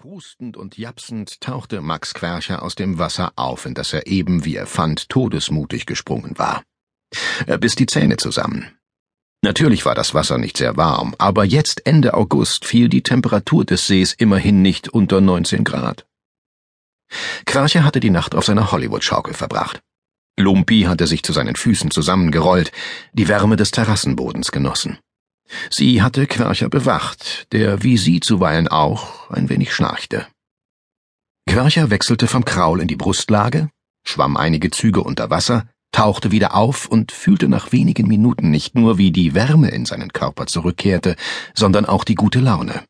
Prustend und japsend tauchte Max Quercher aus dem Wasser auf, in das er eben, wie er fand, todesmutig gesprungen war. Er biss die Zähne zusammen. Natürlich war das Wasser nicht sehr warm, aber jetzt Ende August fiel die Temperatur des Sees immerhin nicht unter 19 Grad. Quercher hatte die Nacht auf seiner Hollywood-Schaukel verbracht. Lumpi hatte sich zu seinen Füßen zusammengerollt, die Wärme des Terrassenbodens genossen. Sie hatte Quercher bewacht, der wie sie zuweilen auch ein wenig schnarchte. Quercher wechselte vom Kraul in die Brustlage, schwamm einige Züge unter Wasser, tauchte wieder auf und fühlte nach wenigen Minuten nicht nur, wie die Wärme in seinen Körper zurückkehrte, sondern auch die gute Laune.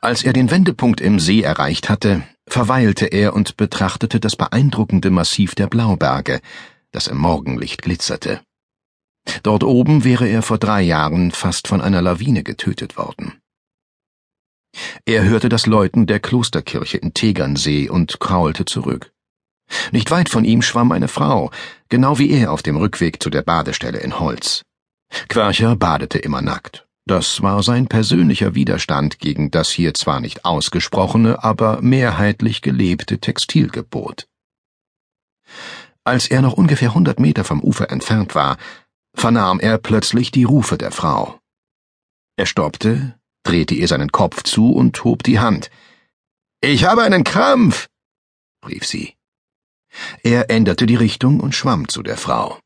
Als er den Wendepunkt im See erreicht hatte, verweilte er und betrachtete das beeindruckende Massiv der Blauberge, das im Morgenlicht glitzerte. Dort oben wäre er vor drei Jahren fast von einer Lawine getötet worden. Er hörte das Läuten der Klosterkirche in Tegernsee und kraulte zurück. Nicht weit von ihm schwamm eine Frau, genau wie er auf dem Rückweg zu der Badestelle in Holz. Quercher badete immer nackt. Das war sein persönlicher Widerstand gegen das hier zwar nicht ausgesprochene, aber mehrheitlich gelebte Textilgebot. Als er noch ungefähr hundert Meter vom Ufer entfernt war, vernahm er plötzlich die Rufe der Frau. Er stoppte, drehte ihr seinen Kopf zu und hob die Hand. Ich habe einen Krampf, rief sie. Er änderte die Richtung und schwamm zu der Frau.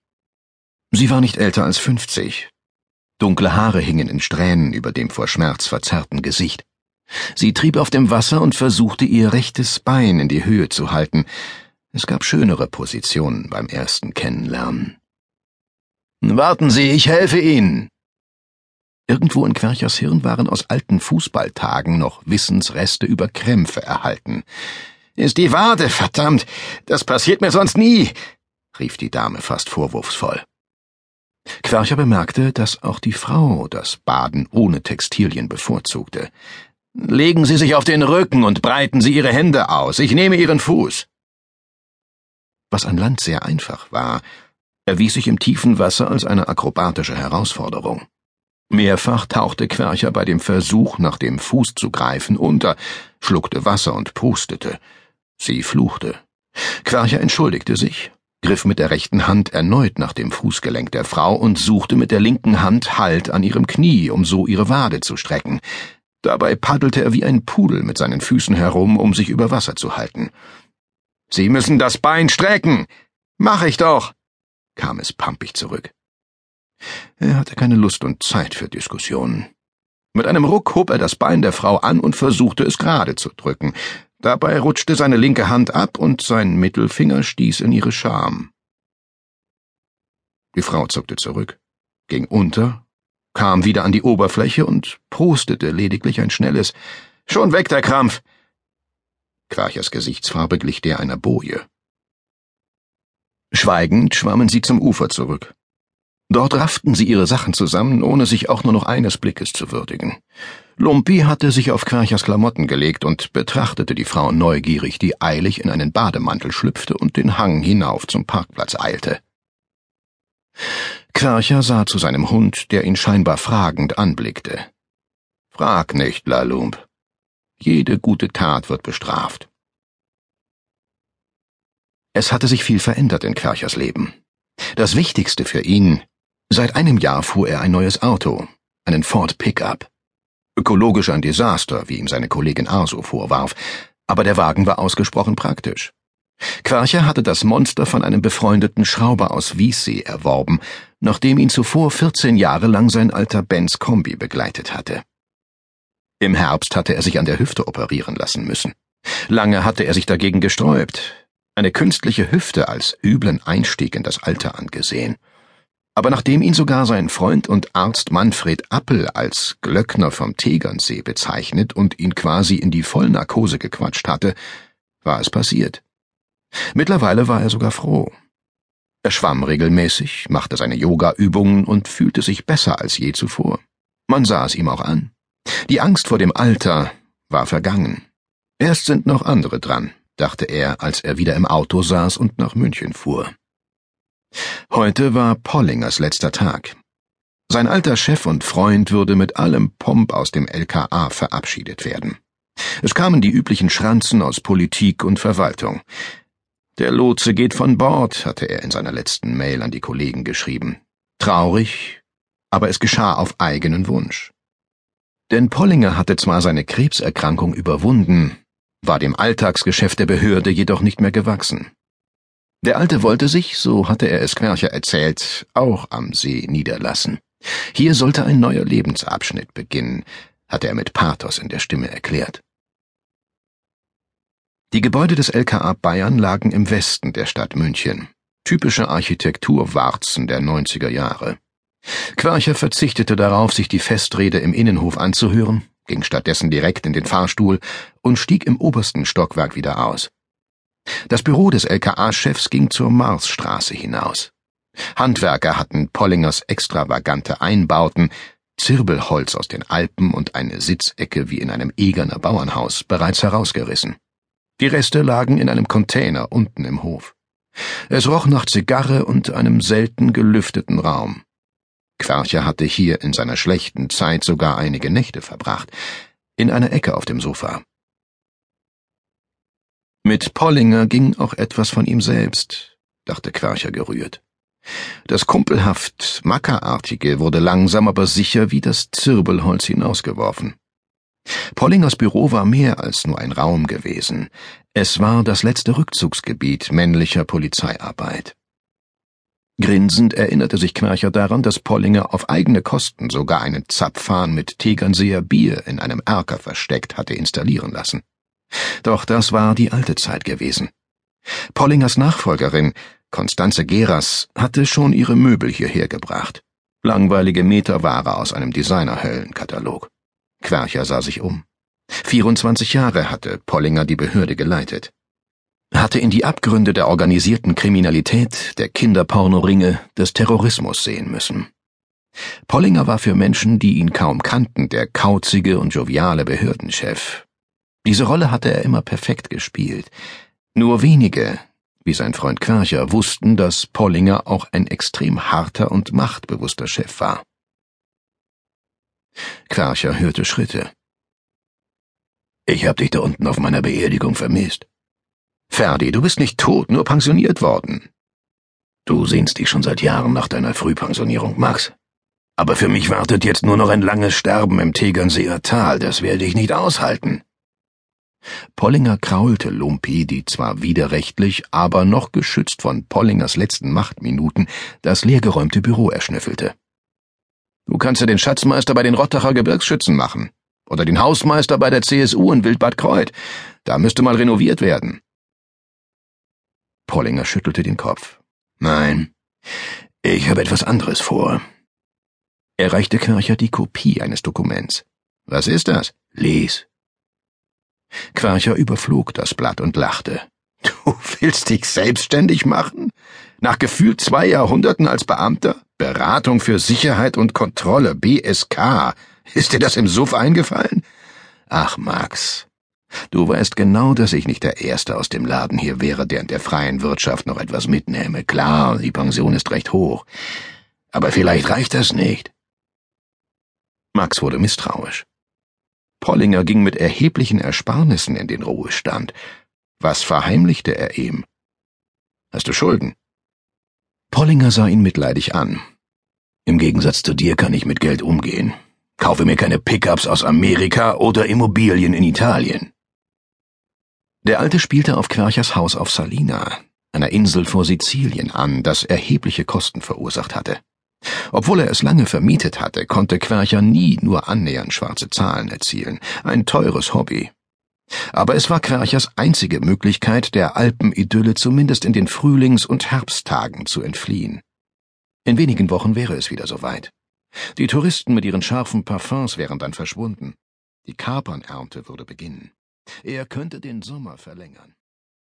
Sie war nicht älter als fünfzig. Dunkle Haare hingen in Strähnen über dem vor Schmerz verzerrten Gesicht. Sie trieb auf dem Wasser und versuchte ihr rechtes Bein in die Höhe zu halten. Es gab schönere Positionen beim ersten Kennenlernen. Warten Sie, ich helfe Ihnen. Irgendwo in Querchers Hirn waren aus alten Fußballtagen noch Wissensreste über Krämpfe erhalten. Ist die Wade, verdammt! Das passiert mir sonst nie! rief die Dame fast vorwurfsvoll. Quercher bemerkte, dass auch die Frau das Baden ohne Textilien bevorzugte. Legen Sie sich auf den Rücken und breiten Sie Ihre Hände aus. Ich nehme Ihren Fuß. Was an Land sehr einfach war, erwies sich im tiefen Wasser als eine akrobatische Herausforderung. Mehrfach tauchte Quercher bei dem Versuch, nach dem Fuß zu greifen, unter, schluckte Wasser und prustete. Sie fluchte. Quercher entschuldigte sich, griff mit der rechten Hand erneut nach dem Fußgelenk der Frau und suchte mit der linken Hand Halt an ihrem Knie, um so ihre Wade zu strecken. Dabei paddelte er wie ein Pudel mit seinen Füßen herum, um sich über Wasser zu halten. Sie müssen das Bein strecken. Mach ich doch kam es pampig zurück. Er hatte keine Lust und Zeit für Diskussionen. Mit einem Ruck hob er das Bein der Frau an und versuchte es gerade zu drücken. Dabei rutschte seine linke Hand ab und sein Mittelfinger stieß in ihre Scham. Die Frau zuckte zurück, ging unter, kam wieder an die Oberfläche und prostete lediglich ein schnelles Schon weg, der Krampf. Quachers Gesichtsfarbe glich der einer Boje. Schweigend schwammen sie zum Ufer zurück. Dort rafften sie ihre Sachen zusammen, ohne sich auch nur noch eines Blickes zu würdigen. Lumpi hatte sich auf Querchers Klamotten gelegt und betrachtete die Frau neugierig, die eilig in einen Bademantel schlüpfte und den Hang hinauf zum Parkplatz eilte. Quercher sah zu seinem Hund, der ihn scheinbar fragend anblickte. Frag nicht, Lalump. Jede gute Tat wird bestraft. Es hatte sich viel verändert in Querchers Leben. Das Wichtigste für ihn, seit einem Jahr fuhr er ein neues Auto, einen Ford Pickup. Ökologisch ein Desaster, wie ihm seine Kollegin Arso vorwarf, aber der Wagen war ausgesprochen praktisch. Quercher hatte das Monster von einem befreundeten Schrauber aus Wiessee erworben, nachdem ihn zuvor 14 Jahre lang sein alter Benz Kombi begleitet hatte. Im Herbst hatte er sich an der Hüfte operieren lassen müssen. Lange hatte er sich dagegen gesträubt, eine künstliche Hüfte als üblen Einstieg in das Alter angesehen. Aber nachdem ihn sogar sein Freund und Arzt Manfred Appel als Glöckner vom Tegernsee bezeichnet und ihn quasi in die Vollnarkose gequatscht hatte, war es passiert. Mittlerweile war er sogar froh. Er schwamm regelmäßig, machte seine Yoga-Übungen und fühlte sich besser als je zuvor. Man sah es ihm auch an. Die Angst vor dem Alter war vergangen. Erst sind noch andere dran, dachte er, als er wieder im Auto saß und nach München fuhr. Heute war Pollingers letzter Tag. Sein alter Chef und Freund würde mit allem Pomp aus dem LKA verabschiedet werden. Es kamen die üblichen Schranzen aus Politik und Verwaltung. Der Lotse geht von Bord, hatte er in seiner letzten Mail an die Kollegen geschrieben. Traurig, aber es geschah auf eigenen Wunsch. Denn Pollinger hatte zwar seine Krebserkrankung überwunden, war dem Alltagsgeschäft der Behörde jedoch nicht mehr gewachsen. Der Alte wollte sich, so hatte er es Quercher erzählt, auch am See niederlassen. Hier sollte ein neuer Lebensabschnitt beginnen, hatte er mit Pathos in der Stimme erklärt. Die Gebäude des LKA Bayern lagen im Westen der Stadt München, typische Architekturwarzen der 90er Jahre. Quercher verzichtete darauf, sich die Festrede im Innenhof anzuhören, ging stattdessen direkt in den Fahrstuhl und stieg im obersten Stockwerk wieder aus. Das Büro des LKA-Chefs ging zur Marsstraße hinaus. Handwerker hatten Pollingers extravagante Einbauten, Zirbelholz aus den Alpen und eine Sitzecke wie in einem Egerner Bauernhaus bereits herausgerissen. Die Reste lagen in einem Container unten im Hof. Es roch nach Zigarre und einem selten gelüfteten Raum. Quercher hatte hier in seiner schlechten Zeit sogar einige Nächte verbracht, in einer Ecke auf dem Sofa. Mit Pollinger ging auch etwas von ihm selbst, dachte Quercher gerührt. Das kumpelhaft Mackerartige wurde langsam aber sicher wie das Zirbelholz hinausgeworfen. Pollingers Büro war mehr als nur ein Raum gewesen. Es war das letzte Rückzugsgebiet männlicher Polizeiarbeit. Grinsend erinnerte sich Quercher daran, dass Pollinger auf eigene Kosten sogar einen Zapfhahn mit Tegernseer Bier in einem Erker versteckt hatte installieren lassen. Doch das war die alte Zeit gewesen. Pollingers Nachfolgerin, Konstanze Geras, hatte schon ihre Möbel hierher gebracht. Langweilige Meterware aus einem Designerhöllenkatalog. Quercher sah sich um. 24 Jahre hatte Pollinger die Behörde geleitet. Hatte in die Abgründe der organisierten Kriminalität, der Kinderpornoringe, des Terrorismus sehen müssen. Pollinger war für Menschen, die ihn kaum kannten, der kauzige und joviale Behördenchef, diese Rolle hatte er immer perfekt gespielt. Nur wenige, wie sein Freund Quercher, wussten, dass Pollinger auch ein extrem harter und machtbewusster Chef war. Quercher hörte Schritte. Ich hab dich da unten auf meiner Beerdigung vermisst. Ferdi, du bist nicht tot, nur pensioniert worden. Du sehnst dich schon seit Jahren nach deiner Frühpensionierung, Max. Aber für mich wartet jetzt nur noch ein langes Sterben im Tegernseer Tal, das werde ich nicht aushalten. Pollinger kraulte Lumpi, die zwar widerrechtlich, aber noch geschützt von Pollingers letzten Machtminuten das leergeräumte Büro erschnüffelte. Du kannst ja den Schatzmeister bei den Rottacher Gebirgsschützen machen. Oder den Hausmeister bei der CSU in Wildbad Kreuth. Da müsste mal renoviert werden. Pollinger schüttelte den Kopf. Nein, ich habe etwas anderes vor. Er reichte Kircher die Kopie eines Dokuments. Was ist das? Lies. Quercher überflog das Blatt und lachte. Du willst dich selbstständig machen? Nach gefühlt zwei Jahrhunderten als Beamter? Beratung für Sicherheit und Kontrolle, BSK. Ist dir das im Suff eingefallen? Ach, Max, du weißt genau, dass ich nicht der Erste aus dem Laden hier wäre, der in der freien Wirtschaft noch etwas mitnehme. Klar, die Pension ist recht hoch. Aber vielleicht reicht das nicht. Max wurde misstrauisch. Pollinger ging mit erheblichen Ersparnissen in den Ruhestand. Was verheimlichte er ihm? Hast du Schulden? Pollinger sah ihn mitleidig an. Im Gegensatz zu dir kann ich mit Geld umgehen. Kaufe mir keine Pickups aus Amerika oder Immobilien in Italien. Der Alte spielte auf Querchers Haus auf Salina, einer Insel vor Sizilien, an, das erhebliche Kosten verursacht hatte. Obwohl er es lange vermietet hatte, konnte Quercher nie nur annähernd schwarze Zahlen erzielen. Ein teures Hobby. Aber es war Querchers einzige Möglichkeit, der Alpenidylle zumindest in den Frühlings- und Herbsttagen zu entfliehen. In wenigen Wochen wäre es wieder soweit. Die Touristen mit ihren scharfen Parfums wären dann verschwunden. Die Kapernernte würde beginnen. Er könnte den Sommer verlängern.